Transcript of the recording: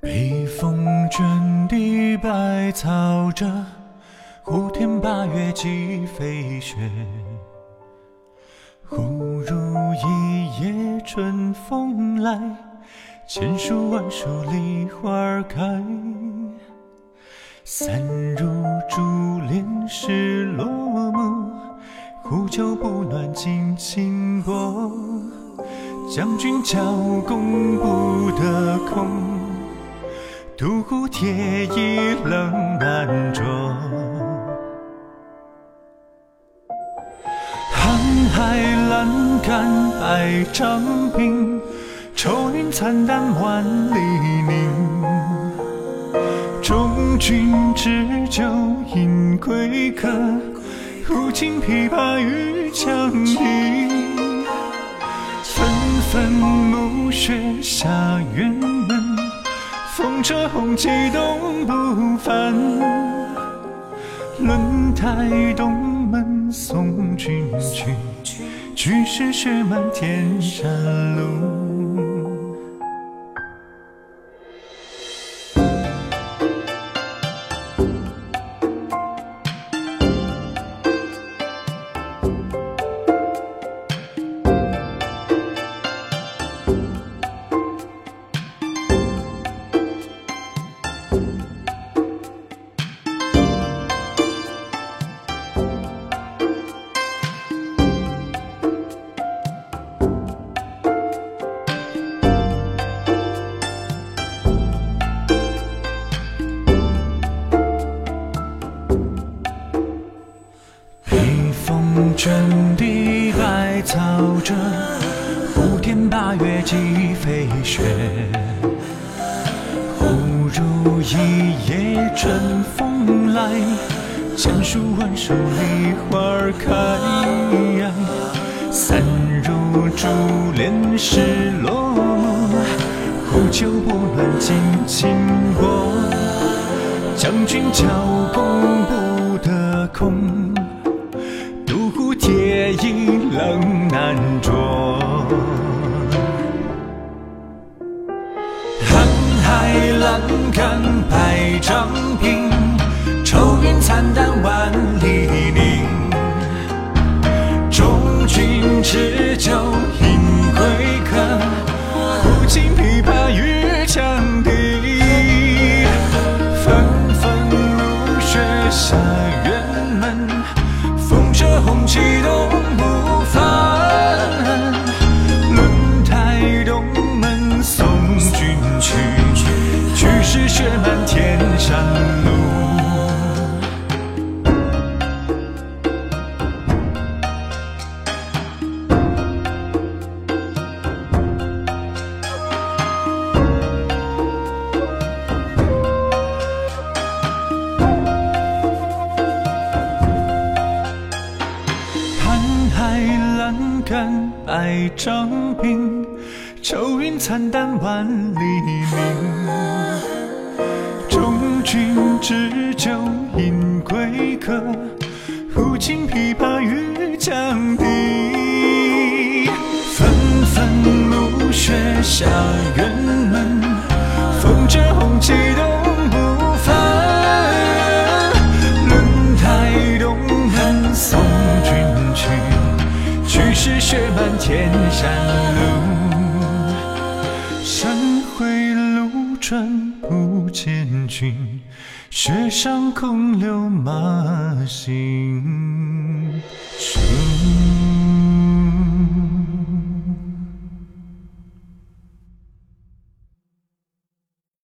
北风卷地白草折，胡天八月即飞雪。忽如一夜春风来，千树万树梨花开。散入珠帘湿落幕，狐裘不暖尽清波。将军教功不得空，独孤铁衣冷难着。瀚海阑干百丈冰，愁云惨淡万里凝。中军置酒饮归客，抚琴琵琶欲羌笛。纷纷暮雪下辕门，风车红旗东不返。轮台东门送君去，去时雪满天山路。卷地白草着，胡天八月寄飞雪。忽如一夜春风来，千树万树梨花开。散入珠帘湿落幕，壶酒不暖尽清波。将军教功不得空。衣冷难着，瀚海阑干百丈冰，愁云惨淡万干百丈冰，愁云惨淡万里凝。中军置酒饮归客，抚琴琵琶欲羌笛。纷纷暮雪下辕千山路。山回路转不见君，雪上空留马行。